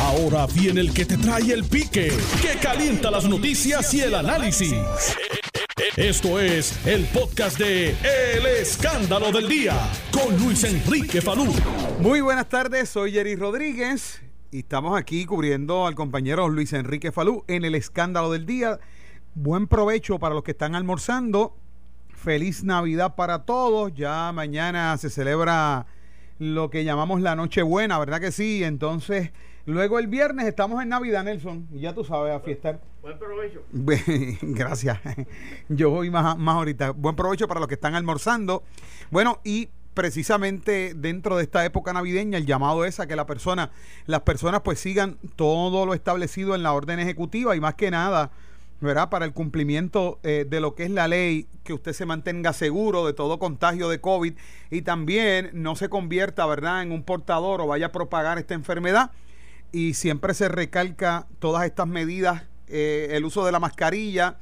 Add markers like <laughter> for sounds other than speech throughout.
Ahora viene el que te trae el pique, que calienta las noticias y el análisis. Esto es el podcast de El Escándalo del Día con Luis Enrique Falú. Muy buenas tardes, soy Jerry Rodríguez y estamos aquí cubriendo al compañero Luis Enrique Falú en el Escándalo del Día. Buen provecho para los que están almorzando. Feliz Navidad para todos. Ya mañana se celebra lo que llamamos la Nochebuena, ¿verdad que sí? Entonces, luego el viernes estamos en Navidad, Nelson, y ya tú sabes, a fiestar. Buen provecho. <laughs> Gracias. Yo voy más, más ahorita. Buen provecho para los que están almorzando. Bueno, y precisamente dentro de esta época navideña el llamado es a que la persona, las personas pues sigan todo lo establecido en la orden ejecutiva y más que nada ¿verdad? Para el cumplimiento eh, de lo que es la ley, que usted se mantenga seguro de todo contagio de COVID y también no se convierta, ¿verdad?, en un portador o vaya a propagar esta enfermedad. Y siempre se recalca todas estas medidas, eh, el uso de la mascarilla.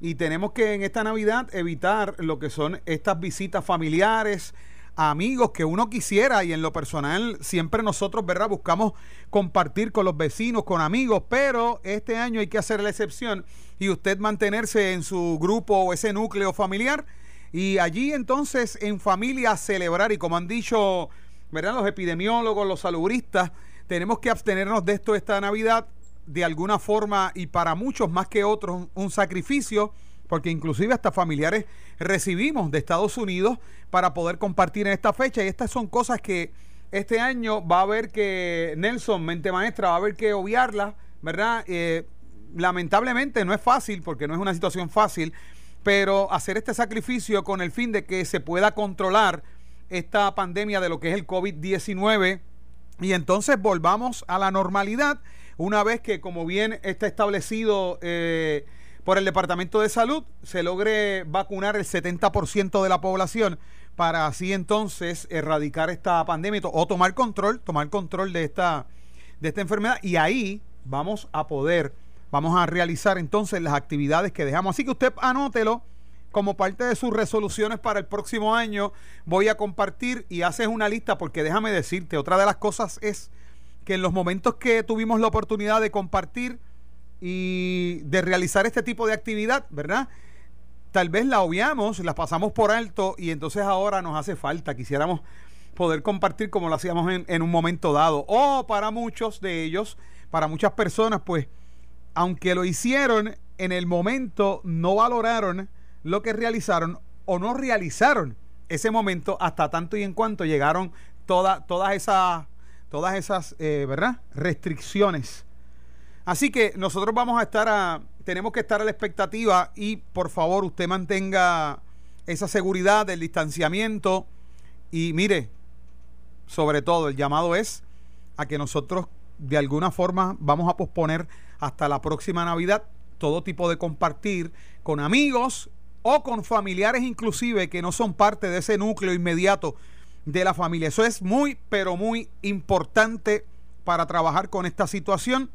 Y tenemos que en esta Navidad evitar lo que son estas visitas familiares, amigos que uno quisiera y en lo personal siempre nosotros, ¿verdad? Buscamos compartir con los vecinos, con amigos, pero este año hay que hacer la excepción y usted mantenerse en su grupo o ese núcleo familiar y allí entonces en familia celebrar y como han dicho, ¿verdad? Los epidemiólogos, los salubristas, tenemos que abstenernos de esto esta Navidad de alguna forma y para muchos más que otros un sacrificio porque inclusive hasta familiares recibimos de Estados Unidos para poder compartir en esta fecha y estas son cosas que este año va a haber que Nelson, mente maestra, va a haber que obviarlas, ¿verdad? Eh, lamentablemente no es fácil porque no es una situación fácil, pero hacer este sacrificio con el fin de que se pueda controlar esta pandemia de lo que es el COVID-19 y entonces volvamos a la normalidad una vez que como bien está establecido eh, por el Departamento de Salud se logre vacunar el 70% de la población para así entonces erradicar esta pandemia o tomar control, tomar control de esta, de esta enfermedad y ahí vamos a poder, vamos a realizar entonces las actividades que dejamos. Así que usted anótelo como parte de sus resoluciones para el próximo año. Voy a compartir y haces una lista porque déjame decirte, otra de las cosas es que en los momentos que tuvimos la oportunidad de compartir, y de realizar este tipo de actividad, ¿verdad? Tal vez la obviamos, la pasamos por alto y entonces ahora nos hace falta. Quisiéramos poder compartir como lo hacíamos en, un momento dado. O para muchos de ellos, para muchas personas, pues, aunque lo hicieron en el momento, no valoraron lo que realizaron o no realizaron ese momento hasta tanto y en cuanto llegaron todas esas, todas esas, eh, ¿verdad? Restricciones Así que nosotros vamos a estar a, tenemos que estar a la expectativa y por favor usted mantenga esa seguridad del distanciamiento y mire, sobre todo el llamado es a que nosotros de alguna forma vamos a posponer hasta la próxima Navidad todo tipo de compartir con amigos o con familiares inclusive que no son parte de ese núcleo inmediato de la familia. Eso es muy, pero muy importante para trabajar con esta situación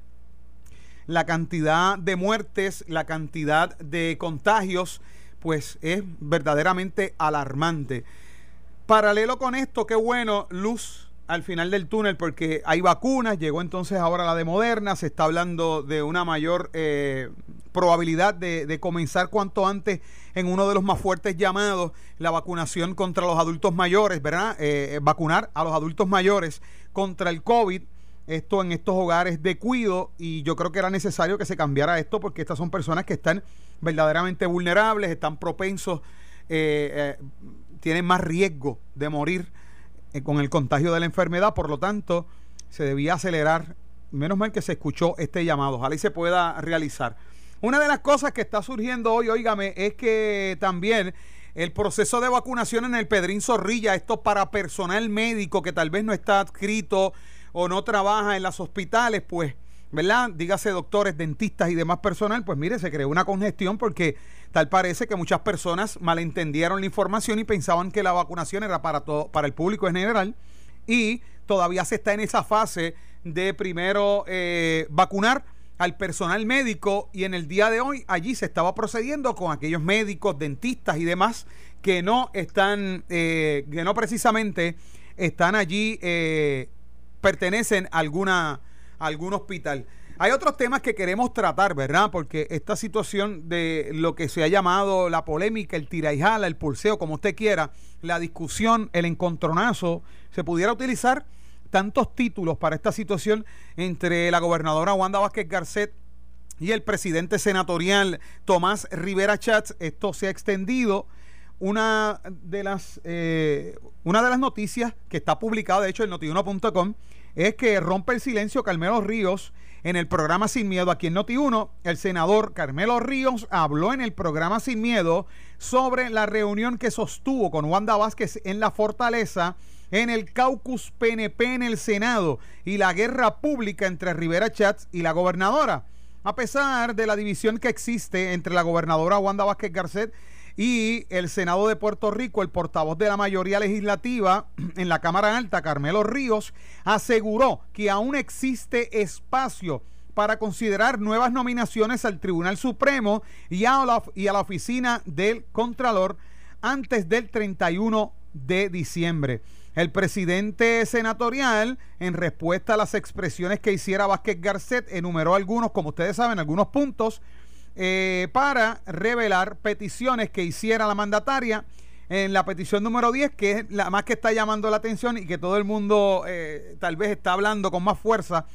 la cantidad de muertes, la cantidad de contagios, pues es verdaderamente alarmante. Paralelo con esto, qué bueno, luz al final del túnel porque hay vacunas, llegó entonces ahora la de Moderna, se está hablando de una mayor eh, probabilidad de, comenzar cuanto antes en uno de los más fuertes llamados, la vacunación contra los adultos mayores, ¿verdad? Eh, vacunar a los adultos mayores contra el COVID esto en estos hogares de cuido y yo creo que era necesario que se cambiara esto porque estas son personas que están verdaderamente vulnerables, están propensos, eh, eh, tienen más riesgo de morir eh, con el contagio de la enfermedad, por lo tanto se debía acelerar, menos mal que se escuchó este llamado, ojalá y se pueda realizar. Una de las cosas que está surgiendo hoy, óigame, es que también el proceso de vacunación en el Pedrín Zorrilla, esto para personal médico que tal vez no está adscrito, o no trabaja en los hospitales, pues, ¿verdad? Dígase doctores, dentistas y demás personal, pues mire, se creó una congestión porque tal parece que muchas personas malentendieron la información y pensaban que la vacunación era para todo, para el público en general y todavía se está en esa fase de primero eh, vacunar al personal médico y en el día de hoy allí se estaba procediendo con aquellos médicos, dentistas y demás que no están, eh, que no precisamente están allí eh, pertenecen a alguna, algún hospital. Hay otros temas que queremos tratar, ¿verdad? Porque esta situación de lo que se ha llamado la polémica, el tira y jala, el pulseo, como usted quiera, la discusión, el encontronazo, se pudiera utilizar tantos títulos para esta situación entre la gobernadora Wanda Vázquez Garcet y el presidente senatorial Tomás Rivera Chats. Esto se ha extendido. Una de las eh, una de las noticias que está publicada, de hecho, en notiuno.com, es que rompe el silencio Carmelo Ríos en el programa Sin Miedo aquí en Noti1. El senador Carmelo Ríos habló en el programa Sin Miedo sobre la reunión que sostuvo con Wanda Vázquez en la Fortaleza en el caucus PNP en el Senado y la guerra pública entre Rivera Chats y la gobernadora. A pesar de la división que existe entre la gobernadora Wanda Vázquez Garcet y el Senado de Puerto Rico, el portavoz de la mayoría legislativa <clears throat> en la Cámara Alta, Carmelo Ríos, aseguró que aún existe espacio para considerar nuevas nominaciones al Tribunal Supremo y a la, y a la oficina del Contralor antes del 31 de diciembre. El presidente senatorial, en respuesta a las expresiones que hiciera Vázquez Garcet, enumeró algunos, como ustedes saben, algunos puntos eh, para revelar peticiones que hiciera la mandataria en la petición número 10, que es la más que está llamando la atención y que todo el mundo eh, tal vez está hablando con más fuerza,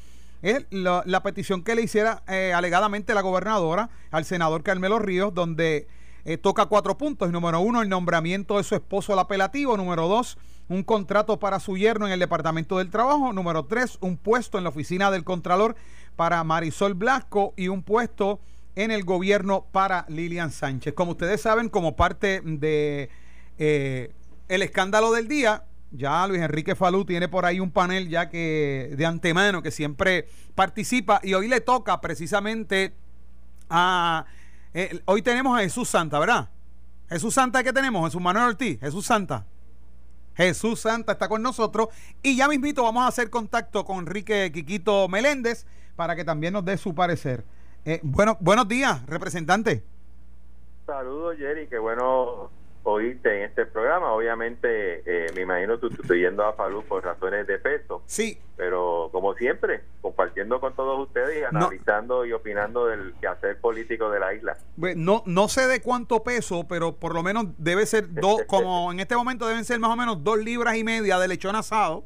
es la, petición que le hiciera eh, alegadamente la gobernadora al senador Carmelo Ríos, donde toca cuatro puntos. Número uno, el nombramiento de su esposo al apelativo. Número dos, un contrato para su yerno en el Departamento del Trabajo. Número tres, un puesto en la oficina del Contralor para Marisol Blasco y un puesto en el gobierno para Lilian Sánchez. Como ustedes saben, como parte de eh, el escándalo del día, ya Luis Enrique Falú tiene por ahí un panel ya que de antemano que siempre participa y hoy le toca precisamente a eh, hoy tenemos a Jesús Santa, ¿verdad? Jesús Santa que tenemos, Jesús Manuel Ortiz, Jesús Santa. Jesús Santa está con nosotros y ya mismito vamos a hacer contacto con Enrique Quiquito Meléndez para que también nos dé su parecer. Eh, bueno, buenos días, representante. Saludos, Jerry, qué bueno oírte en este programa. Obviamente, eh, me imagino tú, tú estoy yendo a Falú por razones de peso. Sí. Pero, como siempre, compartiendo con todos ustedes y analizando y opinando del quehacer político de la isla. No, no sé de cuánto peso, pero por lo menos debe ser dos, <laughs> como en este momento deben ser más o menos dos libras y media de lechón asado.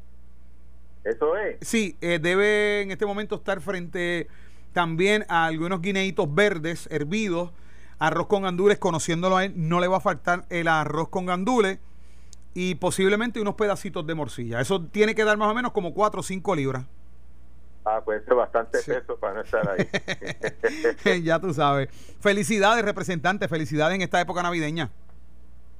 Eso es. Sí, eh, debe en este momento estar frente también a algunos guineitos verdes hervidos, arroz con gandules, conociéndolo a él, no le va a faltar el arroz con gandules y posiblemente unos pedacitos de morcilla. Eso tiene que dar más o menos como 4 o 5 libras. Ah, pues eso es bastante peso para no estar ahí. <laughs> ya tú sabes. Felicidades, representante, felicidades en esta época navideña.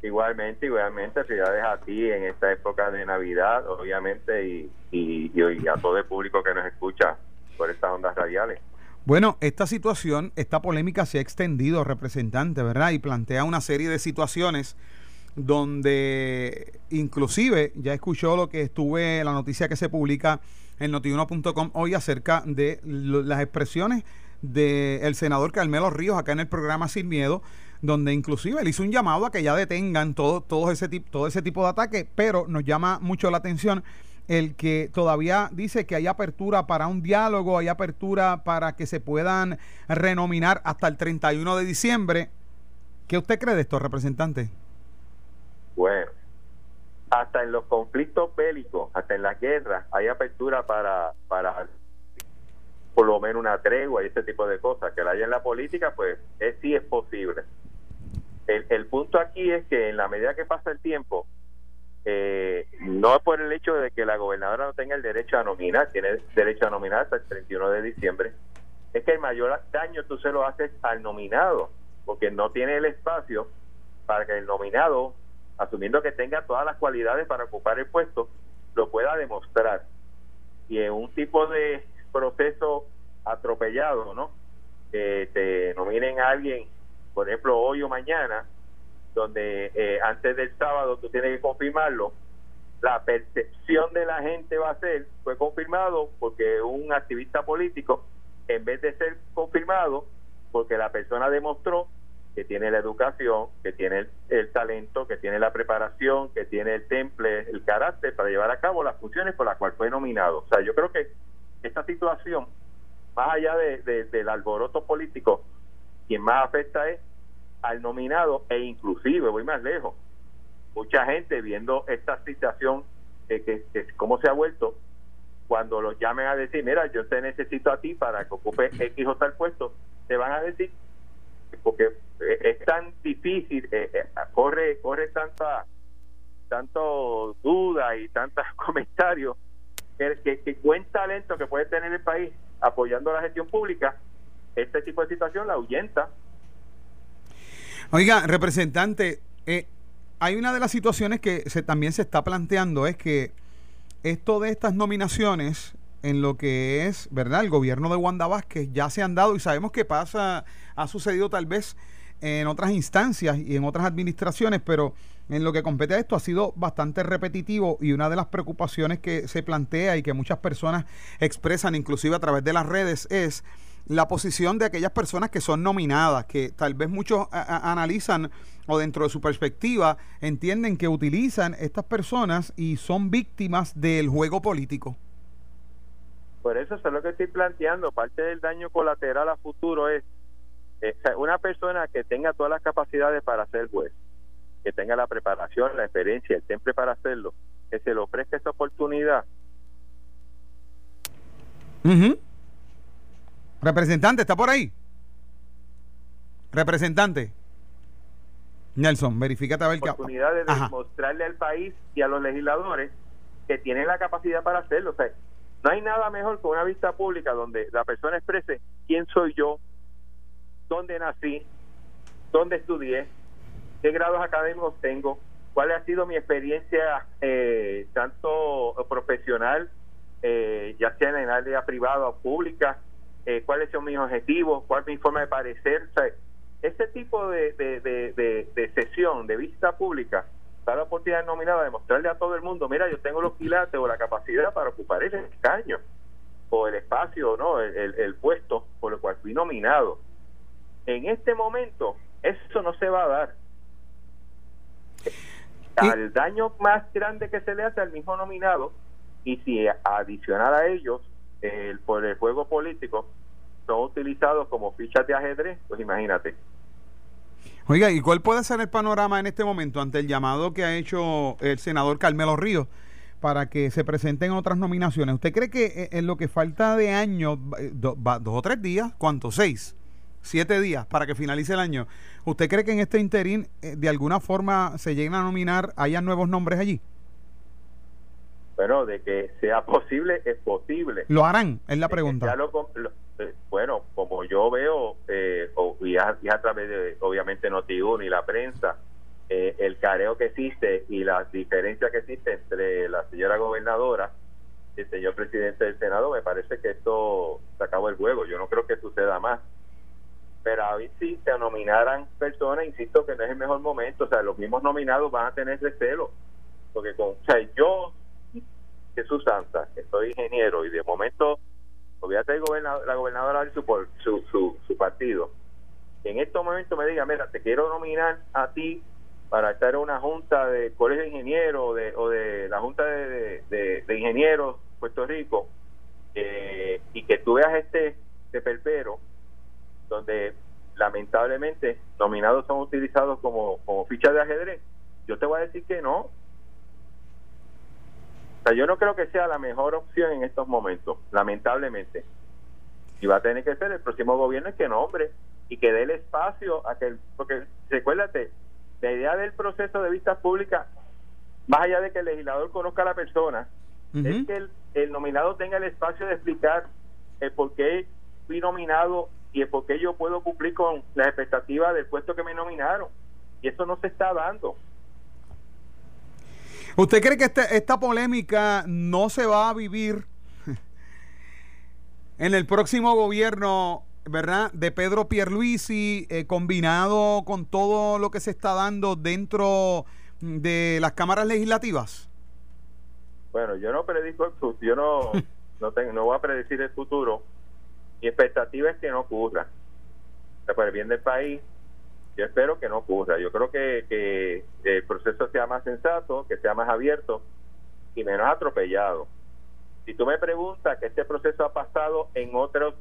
Igualmente, igualmente, felicidades a ti en esta época de Navidad, obviamente, y, y, y a todo el público que nos escucha por estas ondas radiales. Bueno, esta situación, esta polémica se ha extendido, representante, ¿verdad? Y plantea una serie de situaciones donde inclusive ya escuchó lo que estuve, la noticia que se publica en notiuno.com hoy acerca de las expresiones del senador Carmelo Ríos acá en el programa Sin Miedo, donde inclusive él hizo un llamado a que ya detengan todo, todo, ese, todo ese tipo de ataques, pero nos llama mucho la atención el que todavía dice que hay apertura para un diálogo, hay apertura para que se puedan renominar hasta el 31 de diciembre. ¿Qué usted cree de esto, representante? Bueno, hasta en los conflictos bélicos, hasta en las guerras, hay apertura para, para por lo menos una tregua y ese tipo de cosas. Que la haya en la política, pues es, sí es posible. El, el punto aquí es que en la medida que pasa el tiempo, eh, no por el hecho de que la gobernadora no tenga el derecho a nominar, tiene derecho a nominar hasta el 31 de diciembre, es que el mayor daño tú se lo haces al nominado, porque no tiene el espacio para que el nominado, asumiendo que tenga todas las cualidades para ocupar el puesto, lo pueda demostrar. Y en un tipo de proceso atropellado, ¿no? Que te nominen a alguien, por ejemplo, hoy o mañana, donde eh, antes del sábado tú tienes que confirmarlo, la percepción de la gente va a ser, fue confirmado porque un activista político, en vez de ser confirmado, porque la persona demostró que tiene la educación, que tiene el, talento, que tiene la preparación, que tiene el temple, el carácter para llevar a cabo las funciones por las cuales fue nominado. O sea, yo creo que esta situación, más allá de, del alboroto político, quien más afecta es al nominado e inclusive, voy más lejos, mucha gente viendo esta situación, que, que, cómo se ha vuelto, cuando los llamen a decir, mira, yo te necesito a ti para que ocupe X o tal puesto, te van a decir, porque eh, es tan difícil, eh, eh, corre corre tanta tanto duda y tantos <laughs> comentarios que, que, buen talento que puede tener el país apoyando la gestión pública, este tipo de situación la ahuyenta. Oiga, representante, hay una de las situaciones que se, también se está planteando es que esto de estas nominaciones en lo que es, ¿verdad? El gobierno de Wanda Vázquez ya se han dado y sabemos que pasa, ha sucedido tal vez en otras instancias y en otras administraciones, pero en lo que compete a esto ha sido bastante repetitivo y una de las preocupaciones que se plantea y que muchas personas expresan inclusive a través de las redes es la posición de aquellas personas que son nominadas, que tal vez muchos analizan o dentro de su perspectiva entienden que utilizan estas personas y son víctimas del juego político. Por eso, eso es lo que estoy planteando. Parte del daño colateral a futuro es eh, una persona que tenga todas las capacidades para ser juez, que tenga la preparación, la experiencia, el temple para hacerlo, que se le ofrezca esa oportunidad. Representante, ¿está por ahí? Representante. Nelson, verifícate a ver qué... Oportunidad de demostrarle al país y a los legisladores que tienen la capacidad para hacerlo. O sea, no hay nada mejor que una vista pública donde la persona exprese quién soy yo, dónde nací, dónde estudié, qué grados académicos tengo, cuál ha sido mi experiencia eh, tanto profesional, eh, ya sea en el área privada o pública, eh, cuáles son mis objetivos, cuál es mi forma de parecer. O ese tipo de, de, sesión, de vista pública, da la oportunidad nominada de mostrarle a todo el mundo, mira, yo tengo los quilates o la capacidad para ocupar el escaño o el espacio, no el, el puesto por el cual fui nominado. En este momento, eso no se va a dar. Al daño más grande que se le hace al mismo nominado, y si adicional a ellos, el, por el juego político, son utilizados como fichas de ajedrez, pues imagínate. Oiga, ¿y cuál puede ser el panorama en este momento ante el llamado que ha hecho el senador Carmelo Ríos para que se presenten otras nominaciones? ¿Usted cree que eh, en lo que falta de año, eh, dos o tres días, ¿cuántos? ¿Seis? siete días para que finalice el año. ¿Usted cree que en este interín eh, de alguna forma se lleguen a nominar, haya nuevos nombres allí? Bueno, de que sea posible, es posible. ¿Lo harán? Es la pregunta. Bueno, como yo veo, eh, y, a, través de, obviamente, Noti1 y la prensa, eh, el careo que existe y la diferencia que existe entre la señora gobernadora y el señor presidente del Senado, me parece que esto se acabó el juego. Yo no creo que suceda más. Pero ver si se nominaran personas, insisto que no es el mejor momento, o sea, los mismos nominados van a tener recelo, porque con, o sea, yo, Jesús Santa, que soy ingeniero y de momento, olvídate de la gobernadora de su, su, su, partido, que en estos momentos me diga, mira, te quiero nominar a ti para estar en una junta de colegio de ingenieros de, o de la junta de, de, ingenieros Puerto Rico, eh, y que tú veas este, este perpero, donde lamentablemente nominados son utilizados como, como ficha de ajedrez, yo te voy a decir que no. Sea, yo no creo que sea la mejor opción en estos momentos, lamentablemente. Y va a tener que ser el próximo gobierno el que nombre y que dé el espacio a que, porque recuérdate, la idea del proceso de vistas públicas, más allá de que el legislador conozca a la persona, es que el, el nominado tenga el espacio de explicar el por qué fui nominado y es porque yo puedo cumplir con las expectativas del puesto que me nominaron. Y eso no se está dando. ¿Usted cree que este, esta polémica no se va a vivir <laughs> en el próximo gobierno, verdad, de Pedro Pierluisi, eh, combinado con todo lo que se está dando dentro de las cámaras legislativas? Bueno, yo no predico el futuro, yo no, <laughs> no, tengo, no voy a predecir el futuro, mi expectativa es que no ocurra. por el bien del país, yo espero que no ocurra. Yo creo que, que el proceso sea más sensato, que sea más abierto y menos atropellado. Si tú me preguntas que este proceso ha pasado en otros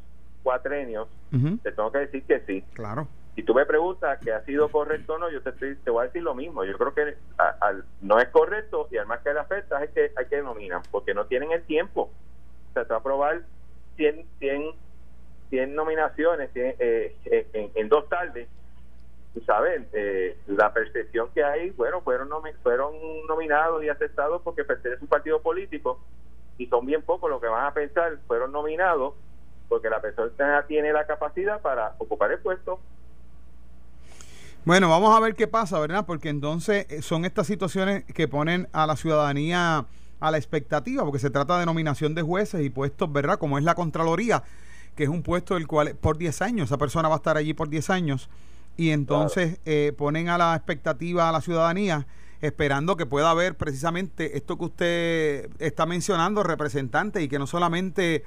cuatrenios, te tengo que decir que sí. Claro. Si tú me preguntas que ha sido correcto o no, yo te, te voy a decir lo mismo. Yo creo que no es correcto y además que le afecta es que hay que nominar, porque no tienen el tiempo. O sea, te va a aprobar 100, 100, 100 nominaciones eh, en, en, dos tardes. Tú sabes, eh, la percepción que hay, bueno, fueron, fueron nominados y aceptados porque pertenecen a un partido político y son bien pocos los que van a pensar, fueron nominados porque la persona tiene la capacidad para ocupar el puesto. Bueno, vamos a ver qué pasa, ¿verdad? Porque entonces eh, son estas situaciones que ponen a la ciudadanía a la expectativa, porque se trata de nominación de jueces y puestos, ¿verdad? Como es la Contraloría, que es un puesto del cual por 10 años, esa persona va a estar allí por 10 años, y entonces eh, ponen a la expectativa a la ciudadanía esperando que pueda haber precisamente esto que usted está mencionando, representantes, y que no solamente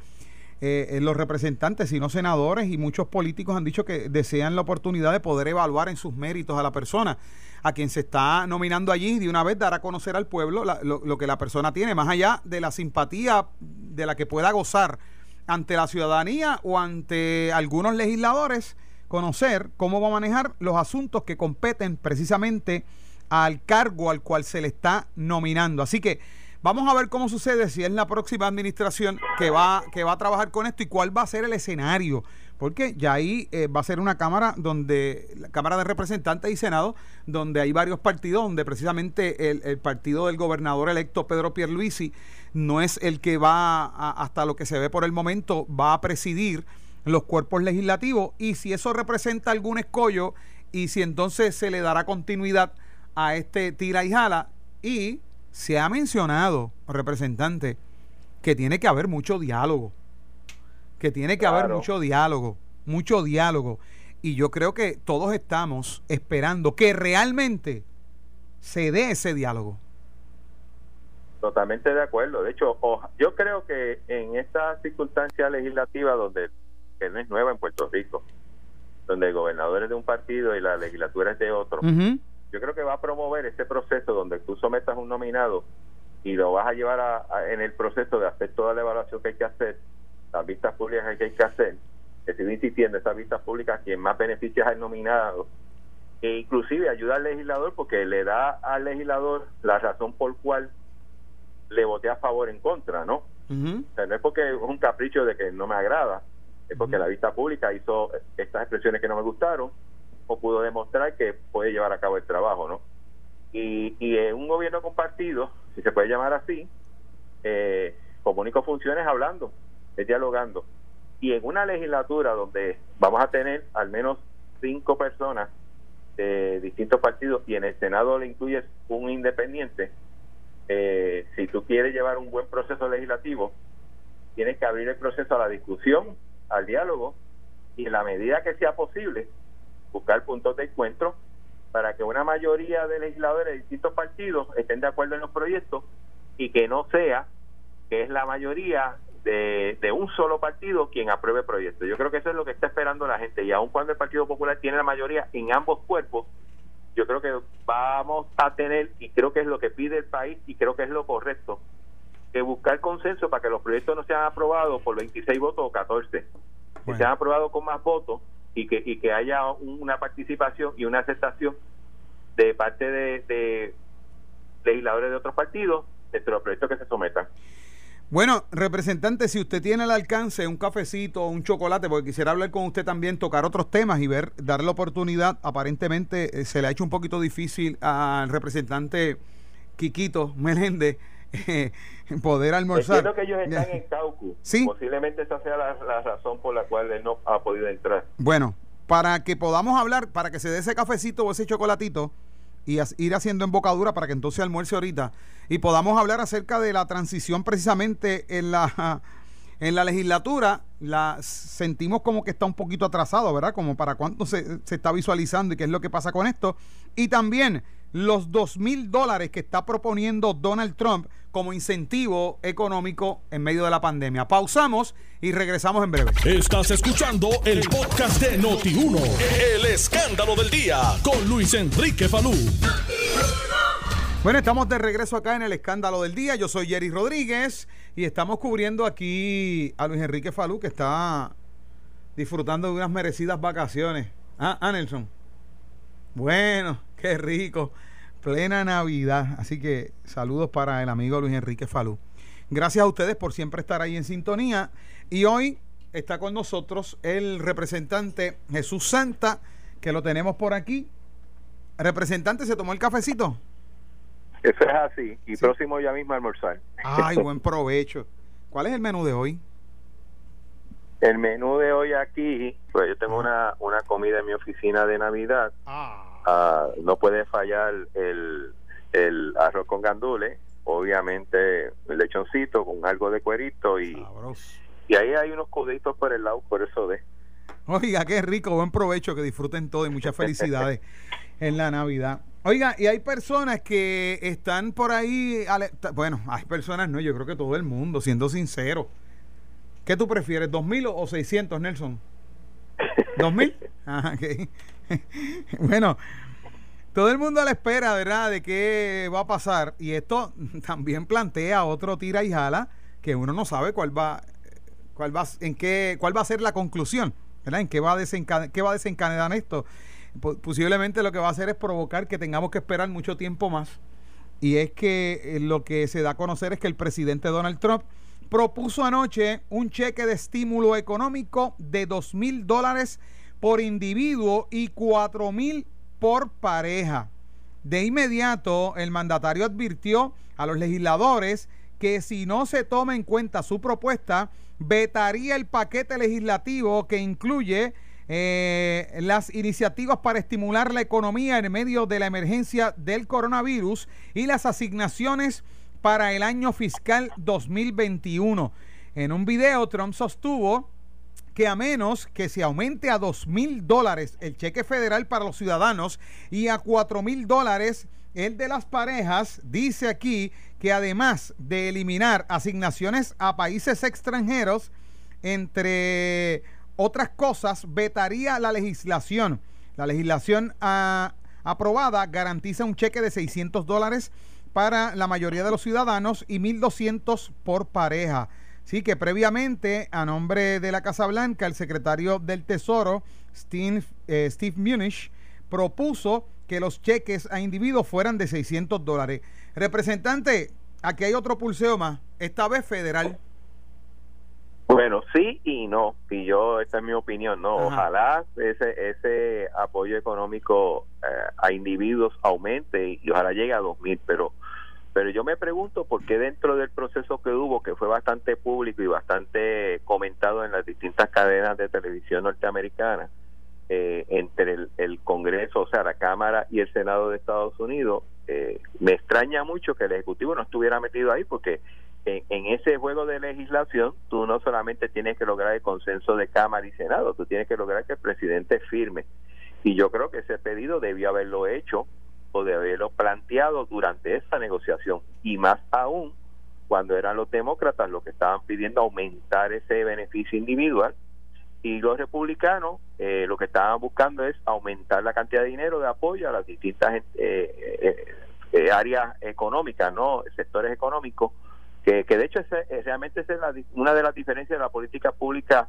eh, eh, los representantes, sino senadores y muchos políticos han dicho que desean la oportunidad de poder evaluar en sus méritos a la persona a quien se está nominando allí de una vez dar a conocer al pueblo lo, lo, que la persona tiene, más allá de la simpatía de la que pueda gozar ante la ciudadanía o ante algunos legisladores, conocer cómo va a manejar los asuntos que competen precisamente al cargo al cual se le está nominando. Así que vamos a ver cómo sucede, si es la próxima administración que va, que va a trabajar con esto y cuál va a ser el escenario. Porque ya ahí eh, va a ser una cámara donde, la Cámara de Representantes y Senado, donde hay varios partidos, donde precisamente el, partido del gobernador electo Pedro Pierluisi no es el que va, hasta lo que se ve por el momento, va a presidir los cuerpos legislativos y si eso representa algún escollo y si entonces se le dará continuidad a este tira y jala y se ha mencionado, representante, que tiene que haber mucho diálogo, que tiene que haber mucho diálogo, mucho diálogo. Y yo creo que todos estamos esperando que realmente se dé ese diálogo. Totalmente de acuerdo. De hecho, yo creo que en esta circunstancia legislativa donde que no es nueva en Puerto Rico, donde el gobernador es de un partido y la legislatura es de otro, yo creo que va a promover este proceso donde tú sometas un nominado y lo vas a llevar a, en el proceso de hacer toda la evaluación que hay que hacer, las vistas públicas que hay que hacer, que sigo insistiendo, esas vistas públicas, quien más beneficia es el nominado, e inclusive ayuda al legislador porque le da al legislador la razón por cual le voté a favor en contra, ¿no? o sea, no es porque es un capricho de que no me agrada, porque la vista pública hizo estas expresiones que no me gustaron, o pudo demostrar que puede llevar a cabo el trabajo, ¿no? Y, y en un gobierno compartido, si se puede llamar así, eh, comunico funciones hablando, es dialogando. Y en una legislatura donde vamos a tener al menos cinco personas de distintos partidos y en el Senado le incluyes un independiente, eh, si tú quieres llevar un buen proceso legislativo, tienes que abrir el proceso a la discusión, al diálogo y en la medida que sea posible, buscar puntos de encuentro para que una mayoría de legisladores de distintos partidos estén de acuerdo en los proyectos y que no sea que es la mayoría de, de un solo partido quien apruebe proyectos. Yo creo que eso es lo que está esperando la gente y aun cuando el Partido Popular tiene la mayoría en ambos cuerpos, yo creo que vamos a tener, y creo que es lo que pide el país y creo que es lo correcto, que buscar consenso para que los proyectos no sean aprobados por 26 votos o 14, que sean aprobados con más votos y que, y que haya una participación y una aceptación de parte de, legisladores de otros partidos entre los proyectos que se sometan. Bueno, representante, si usted tiene el alcance, un cafecito, un chocolate, porque quisiera hablar con usted también, tocar otros temas y ver, darle la oportunidad, aparentemente eh, se le ha hecho un poquito difícil al representante Quiquito Meléndez eh, <laughs> poder almorzar. Entiendo que ellos están <laughs> en Caucu. Posiblemente esa sea la, razón por la cual él no ha podido entrar. Bueno, para que podamos hablar, para que se dé ese cafecito o ese chocolatito y ir haciendo embocadura para que entonces almuerce ahorita y podamos hablar acerca de la transición precisamente en la <laughs> en la legislatura la sentimos como que está un poquito atrasado, ¿verdad? Como para cuánto se, se está visualizando y qué es lo que pasa con esto. Y también los dos mil dólares que está proponiendo Donald Trump como incentivo económico en medio de la pandemia. Pausamos y regresamos en breve. Estás escuchando el podcast de Noti1, el escándalo del día con Luis Enrique Falú. Bueno, estamos de regreso acá en el escándalo del día. Yo soy Jerry Rodríguez. Y estamos cubriendo aquí a Luis Enrique Falú, que está disfrutando de unas merecidas vacaciones. Ah, ah Nelson. Bueno, <laughs> qué rico. Plena Navidad. Así que saludos para el amigo Luis Enrique Falú. Gracias a ustedes por siempre estar ahí en sintonía. Y hoy está con nosotros el representante Jesús Santa, que lo tenemos por aquí. Representante, ¿se tomó el cafecito? Eso es así. Y próximo ya mismo a almorzar. Ay, <laughs> buen provecho. ¿Cuál es el menú de hoy? El menú de hoy aquí, pues yo tengo una, una comida en mi oficina de Navidad. Ah. Ah no puede fallar el, el arroz con gandules, obviamente el lechoncito con algo de cuerito y, y ahí hay unos coditos por el lado, por eso de. Oiga, qué rico, buen provecho, que disfruten todo y muchas felicidades <laughs> en la Navidad. Oiga, y hay personas que están por ahí, bueno, hay personas, no, yo creo que todo el mundo, siendo sincero. ¿Qué tú prefieres, 2000 o 600, Nelson? ¿2000? Ah, <laughs> bueno, todo el mundo a la espera, ¿verdad?, de qué va a pasar. Y esto también plantea otro tira y jala que uno no sabe cuál va, cuál va, en qué, cuál va a ser la conclusión, ¿verdad? En qué va a desencadenar, qué va a desencadenar esto posiblemente lo que va a hacer es provocar que tengamos que esperar mucho tiempo más. Y es que eh, lo que se da a conocer es que el presidente Donald Trump propuso anoche un cheque de estímulo económico de dos mil dólares por individuo y cuatro mil por pareja. De inmediato, el mandatario advirtió a los legisladores que si no se toma en cuenta su propuesta, vetaría el paquete legislativo que incluye eh, las iniciativas para estimular la economía en medio de la emergencia del coronavirus y las asignaciones para el año fiscal 2021. En un video, Trump sostuvo que a menos que se aumente a dos mil dólares el cheque federal para los ciudadanos y a cuatro mil dólares el de las parejas, dice aquí que además de eliminar asignaciones a países extranjeros, entre otras cosas, vetaría la legislación. La legislación ah, aprobada garantiza un cheque de 600 dólares para la mayoría de los ciudadanos y 1.200 por pareja. Sí, que previamente, a nombre de la Casa Blanca, el secretario del Tesoro, Steve, eh, Steve Munich, propuso que los cheques a individuos fueran de 600 dólares. Representante, aquí hay otro pulseo más, esta vez federal. Bueno, sí y no, y yo, esta es mi opinión, no, ojalá ese, ese apoyo económico eh, a individuos aumente y, ojalá llegue a dos mil, pero, pero yo me pregunto por qué dentro del proceso que hubo, que fue bastante público y bastante comentado en las distintas cadenas de televisión norteamericanas, eh, entre el, Congreso, o sea, la Cámara y el Senado de Estados Unidos, eh, me extraña mucho que el Ejecutivo no estuviera metido ahí porque en, ese juego de legislación tú no solamente tienes que lograr el consenso de Cámara y Senado, tú tienes que lograr que el presidente firme. Y yo creo que ese pedido debió haberlo hecho o de haberlo planteado durante esa negociación. Y más aún cuando eran los demócratas los que estaban pidiendo aumentar ese beneficio individual y los republicanos eh, lo que estaban buscando es aumentar la cantidad de dinero de apoyo a las distintas eh, eh, áreas económicas, no sectores económicos que, de hecho es, realmente es una de las diferencias de la política pública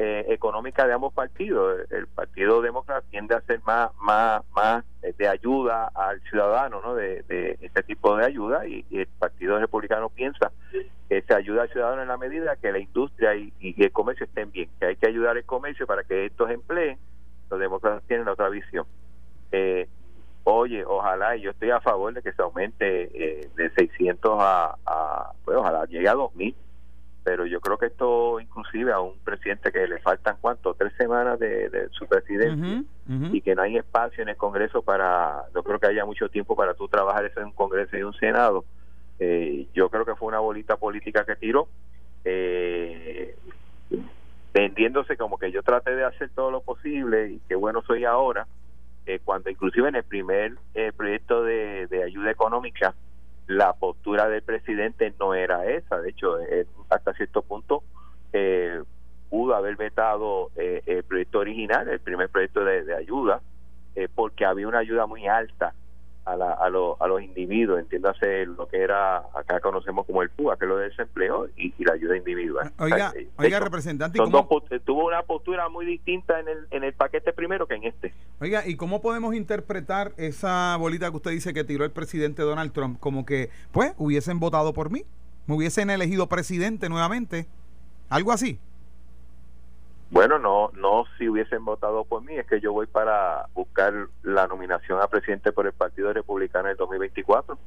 eh, económica de ambos partidos. El Partido Demócrata tiende a ser más más más eh, de ayuda al ciudadano, ¿no? De, este tipo de ayuda y, el Partido Republicano piensa que se ayuda al ciudadano en la medida que la industria y, el comercio estén bien, que hay que ayudar al comercio para que estos empleen. Los demócratas tienen la otra visión. Eh, oye, ojalá, y yo estoy a favor de que se aumente eh, de 600 a, pues ojalá llegue a 2000, pero yo creo que esto inclusive a un presidente que le faltan cuánto, tres semanas de, su presidencia y que no hay espacio en el Congreso para, no creo que haya mucho tiempo para tú trabajar eso en un Congreso y un Senado, eh, yo creo que fue una bolita política que tiró. Eh, vendiéndose como que yo traté de hacer todo lo posible y que bueno soy ahora, eh, cuando inclusive en el primer eh, proyecto de, ayuda económica la postura del presidente no era esa, de hecho hasta cierto punto eh, pudo haber vetado el proyecto original, el primer proyecto de, ayuda, porque había una ayuda muy alta a, la, a, a, los individuos, entiéndase lo que era, acá conocemos como el PUA, que es lo del desempleo, y, la ayuda individual. Oiga, oiga representante. tuvo una postura muy distinta en el, en el paquete primero que en este. Oiga, ¿y cómo podemos interpretar esa bolita que usted dice que tiró el presidente Donald Trump? Como que, pues, hubiesen votado por mí, me hubiesen elegido presidente nuevamente, algo así. Bueno, no, no si hubiesen votado por mí, es que yo voy para buscar la nominación a presidente por el Partido Republicano en el 2024.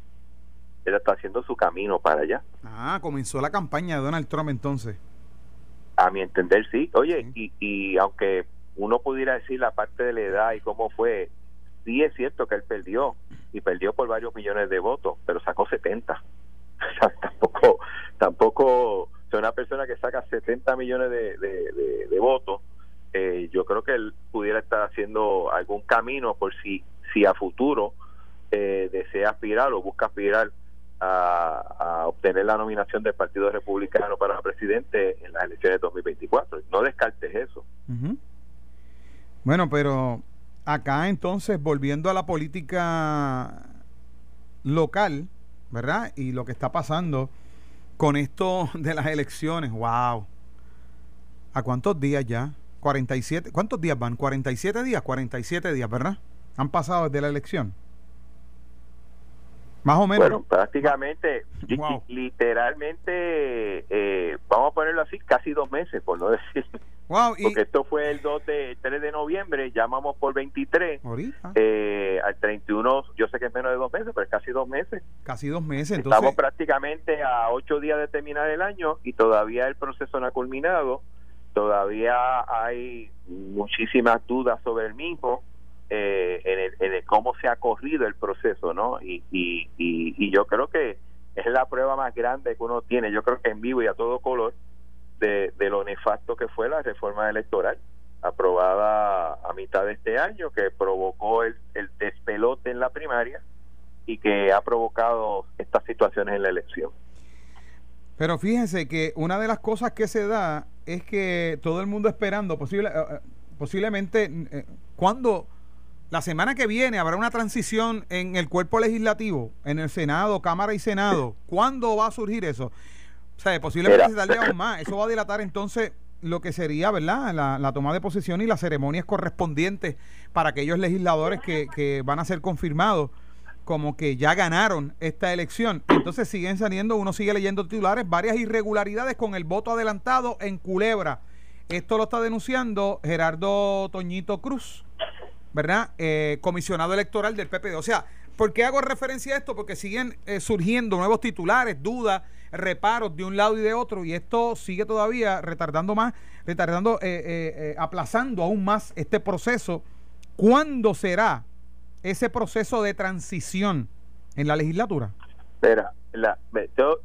Él está haciendo su camino para allá. Ah, comenzó la campaña de Donald Trump entonces. A mi entender, sí. Oye, Y, y aunque uno pudiera decir la parte de la edad y cómo fue, sí es cierto que él perdió y perdió por varios millones de votos, pero sacó 70. <laughs> O sea, tampoco, tampoco una persona que saca 70 millones de, votos, eh, yo creo que él pudiera estar haciendo algún camino por si, si a futuro eh, desea aspirar o busca aspirar a, obtener la nominación del Partido Republicano para presidente en las elecciones de 2024. No descartes eso. Bueno, pero acá entonces, volviendo a la política local, ¿verdad? Y lo que está pasando con esto <laughs> de las elecciones, wow. ¿A cuántos días ya? 47, ¿cuántos días van? 47 días, 47 días, ¿verdad? Han pasado desde la elección. Más o menos. Bueno, prácticamente, literalmente, eh, vamos a ponerlo así, casi dos meses, por no <laughs> decir. Porque esto fue el 2 de 3 de noviembre, llamamos por 23. Eh, al 31, yo sé que es menos de dos meses, pero es casi dos meses. Casi dos meses, entonces. Estamos prácticamente a ocho días de terminar el año y todavía el proceso no ha culminado. Todavía hay muchísimas dudas sobre el mismo. Eh, en, el, cómo se ha corrido el proceso, ¿no? Y, y, y yo creo que es la prueba más grande que uno tiene, yo creo que en vivo y a todo color, de, lo nefasto que fue la reforma electoral aprobada a mitad de este año que provocó el, despelote en la primaria y que ha provocado estas situaciones en la elección. Pero fíjense que una de las cosas que se da es que todo el mundo esperando, posible, eh, eh, posiblemente, eh, cuando la semana que viene habrá una transición en el cuerpo legislativo, en el Senado, Cámara y Senado, ¿cuándo va a surgir eso? O sea, posiblemente se tarde aún más. Eso va a dilatar entonces lo que sería, ¿verdad? La, toma de posesión y las ceremonias correspondientes para aquellos legisladores que, que van a ser confirmados como que ya ganaron esta elección. Entonces siguen saliendo, uno sigue leyendo titulares, varias irregularidades con el voto adelantado en Culebra. Esto lo está denunciando Gerardo Toñito Cruz, ¿verdad? Eh, comisionado electoral del PPD. O sea, ¿por qué hago referencia a esto? Porque siguen eh, surgiendo nuevos titulares, dudas reparos de un lado y de otro y esto sigue todavía retardando más, retardando, eh, eh, eh, aplazando aún más este proceso. ¿Cuándo será ese proceso de transición en la legislatura? Espera, yo,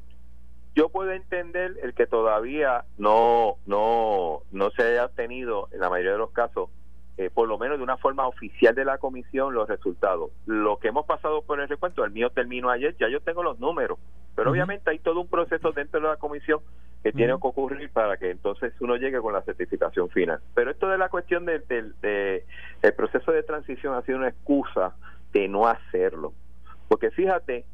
yo puedo entender el que todavía no, no, no se haya obtenido en la mayoría de los casos eh, por lo menos de una forma oficial de la comisión, los resultados. Lo que hemos pasado por el recuento, el mío terminó ayer, ya yo tengo los números, pero obviamente hay todo un proceso dentro de la comisión que tiene que ocurrir para que entonces uno llegue con la certificación final. Pero esto de la cuestión del de, proceso de transición ha sido una excusa de no hacerlo. Porque fíjate,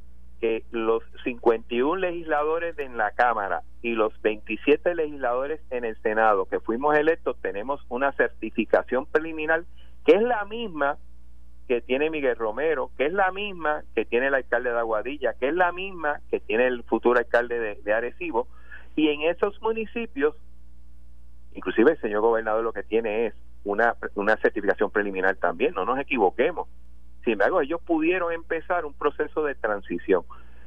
que los 51 legisladores en la Cámara y los 27 legisladores en el Senado que fuimos electos tenemos una certificación preliminar que es la misma que tiene Miguel Romero, que es la misma que tiene el alcalde de Aguadilla, que es la misma que tiene el futuro alcalde de, Arecibo, y en esos municipios, inclusive el señor gobernador lo que tiene es una, una certificación preliminar también, no nos equivoquemos. Sin embargo, ellos pudieron empezar un proceso de transición.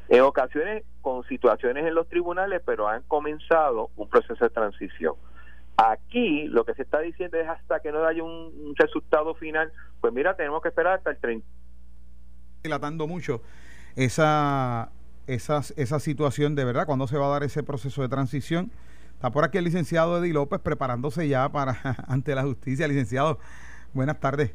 En ocasiones con situaciones en los tribunales, pero han comenzado un proceso de transición. Aquí lo que se está diciendo es hasta que no haya un, resultado final, pues mira, tenemos que esperar hasta el 30. Dilatando mucho esa, esa, esa situación de verdad, cuando se va a dar ese proceso de transición. Está por aquí el licenciado Eddie López preparándose ya para <laughs> ante la justicia. Licenciado, buenas tardes.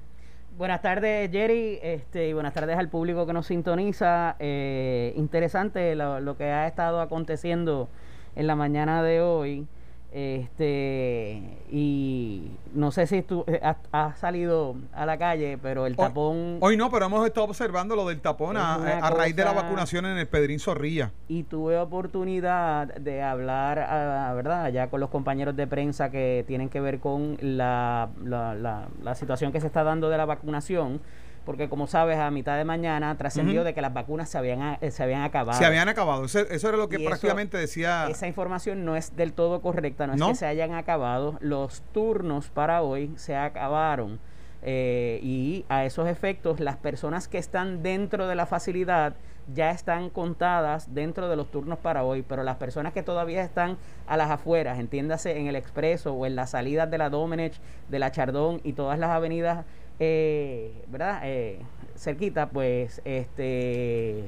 Buenas tardes, Jerry, este, y buenas tardes al público que nos sintoniza. Eh, interesante lo, que ha estado aconteciendo en la mañana de hoy. Este, y no sé si tú eh, has, salido a la calle, pero el tapón. Hoy, no, pero hemos estado observando lo del tapón a, raíz de la vacunación en el Pedrín Zorrilla. Y tuve oportunidad de hablar, a, ¿verdad?, ya con los compañeros de prensa que tienen que ver con la, la, la, la situación que se está dando de la vacunación porque como sabes, a mitad de mañana trascendió de que las vacunas se habían, eh, se habían acabado. Se habían acabado, eso, era lo que prácticamente decía... Esa información no es del todo correcta, no es que se hayan acabado, los turnos para hoy se acabaron. Eh, y a esos efectos, las personas que están dentro de la facilidad ya están contadas dentro de los turnos para hoy, pero las personas que todavía están a las afueras, entiéndase en el expreso o en las salidas de la Domenech, de la Chardón y todas las avenidas eh, ¿verdad? Eh, cerquita, pues, este,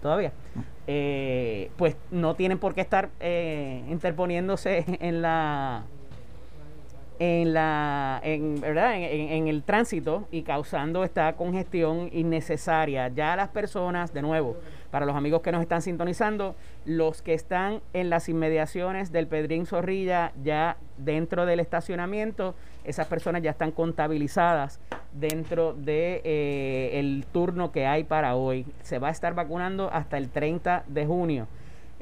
todavía, eh, pues no tienen por qué estar eh, interponiéndose <laughs> en la en la en, ¿verdad? En, el tránsito y causando esta congestión innecesaria. Ya las personas, de nuevo, para los amigos que nos están sintonizando, los que están en las inmediaciones del Pedrín Zorrilla, ya dentro del estacionamiento, esas personas ya están contabilizadas dentro de eh, el turno que hay para hoy. Se va a estar vacunando hasta el 30 de junio.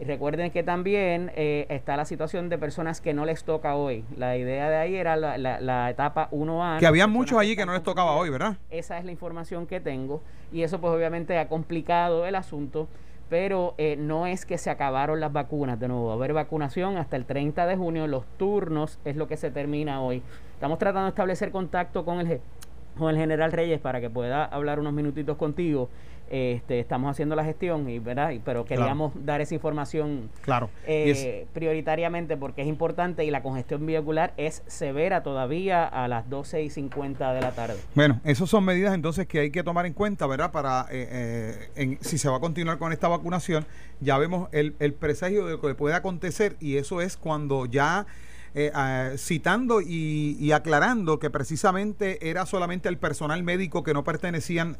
Recuerden que también eh, está la situación de personas que no les toca hoy. La idea de ahí era la, la, etapa 1A. Que había muchos allí que no les tocaba hoy, ¿verdad? Esa es la información que tengo. Y eso pues obviamente ha complicado el asunto pero eh, no es que se acabaron las vacunas, de nuevo, va a haber vacunación hasta el 30 de junio, los turnos es lo que se termina hoy. Estamos tratando de establecer contacto con el, con el general Reyes para que pueda hablar unos minutitos contigo este, estamos haciendo la gestión, y, ¿verdad? pero queríamos dar esa información claro. Eh, prioritariamente porque es importante y la congestión vehicular es severa todavía a las 12 y 50 de la tarde. Bueno, esas son medidas entonces que hay que tomar en cuenta, ¿verdad? Para eh, eh, si se va a continuar con esta vacunación, ya vemos el, el presagio de lo que puede acontecer y eso es cuando ya... citando y, y, aclarando que precisamente era solamente el personal médico que no pertenecían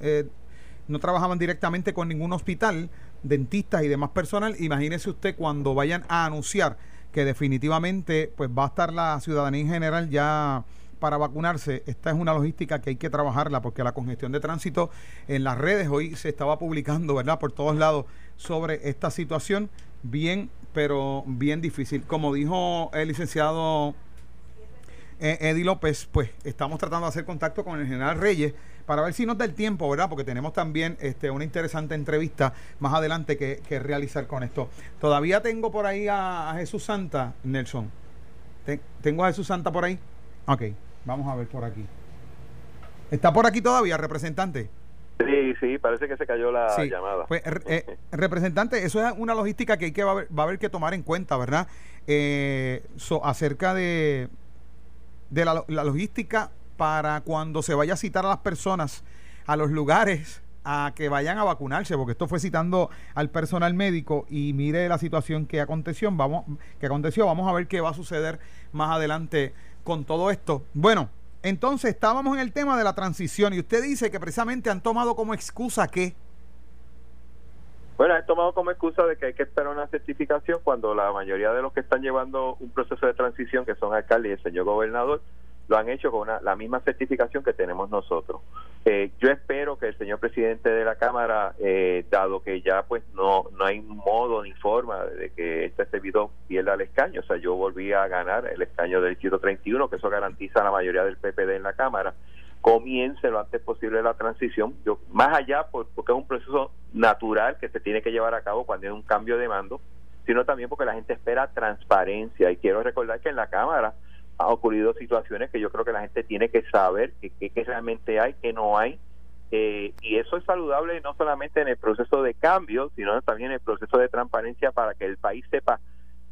no trabajaban directamente con ningún hospital, dentistas y demás personal. Imagínese usted cuando vayan a anunciar que definitivamente pues va a estar la ciudadanía en general ya para vacunarse. Esta es una logística que hay que trabajarla porque la congestión de tránsito en las redes hoy se estaba publicando, ¿verdad? Por todos lados sobre esta situación bien, pero bien difícil. Como dijo el licenciado eh, Eddie López, pues estamos tratando de hacer contacto con el general Reyes para ver si nos da el tiempo, ¿verdad? Porque tenemos también este, una interesante entrevista más adelante que, realizar con esto. Todavía tengo por ahí a, Jesús Santa, Nelson. ¿Tengo a Jesús Santa por ahí? Ok, vamos a ver por aquí. ¿Está por aquí todavía, representante? Sí, sí, parece que se cayó la llamada. Pues, eh, representante, eso es una logística que hay que va a haber, que tomar en cuenta, ¿verdad? Eh, acerca de, de la, la, logística para cuando se vaya a citar a las personas a los lugares a que vayan a vacunarse, porque esto fue citando al personal médico y mire la situación que aconteció, vamos, que aconteció, vamos a ver qué va a suceder más adelante con todo esto. Bueno, entonces estábamos en el tema de la transición y usted dice que precisamente han tomado como excusa que bueno, han tomado como excusa de que hay que esperar una certificación cuando la mayoría de los que están llevando un proceso de transición, que son alcaldes y el señor gobernador, lo han hecho con la misma certificación que tenemos nosotros. Eh, yo espero que el señor presidente de la Cámara, eh, dado que ya pues no, no hay modo ni forma de que este servidor pierda el escaño, o sea, yo volví a ganar el escaño del distrito 31, que eso garantiza la mayoría del PPD en la Cámara, comience lo antes posible la transición, yo más allá porque es un proceso natural que se tiene que llevar a cabo cuando hay un cambio de mando, sino también porque la gente espera transparencia y quiero recordar que en la Cámara ha ocurrido situaciones que yo creo que la gente tiene que saber que, realmente hay, que no hay. Eh, y eso es saludable no solamente en el proceso de cambio, sino también en el proceso de transparencia para que el país sepa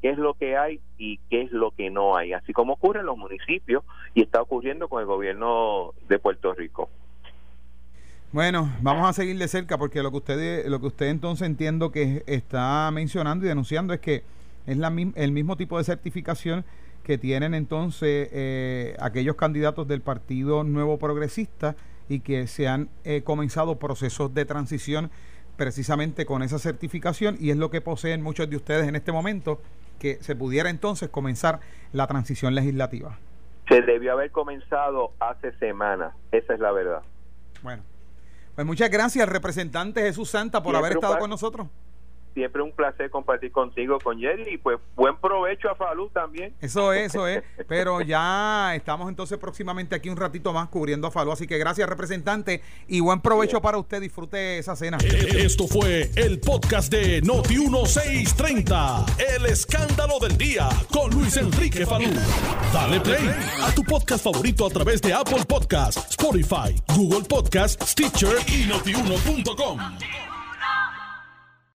qué es lo que hay y qué es lo que no hay, así como ocurre en los municipios y está ocurriendo con el gobierno de Puerto Rico. Bueno, vamos a seguir de cerca porque lo que usted lo que usted entonces entiendo que está mencionando y denunciando es que es la, el mismo tipo de certificación que tienen entonces eh, aquellos candidatos del Partido Nuevo Progresista y que se han eh, comenzado procesos de transición precisamente con esa certificación y es lo que poseen muchos de ustedes en este momento que se pudiera entonces comenzar la transición legislativa. Se debió haber comenzado hace semanas, esa es la verdad. Bueno, pues muchas gracias, representante Jesús Santa, por haber estado con nosotros siempre un placer compartir contigo, con Jerry, y pues buen provecho a Falú también. Eso es, eso es, pero ya estamos entonces próximamente aquí un ratito más cubriendo a Falú, así que gracias representante y buen provecho para usted, disfrute esa cena. Eh, esto fue el podcast de Noti 1630, el escándalo del día con Luis Enrique Falú. Dale play a tu podcast favorito a través de Apple Podcasts, Spotify, Google Podcasts, Stitcher y notiuno.com.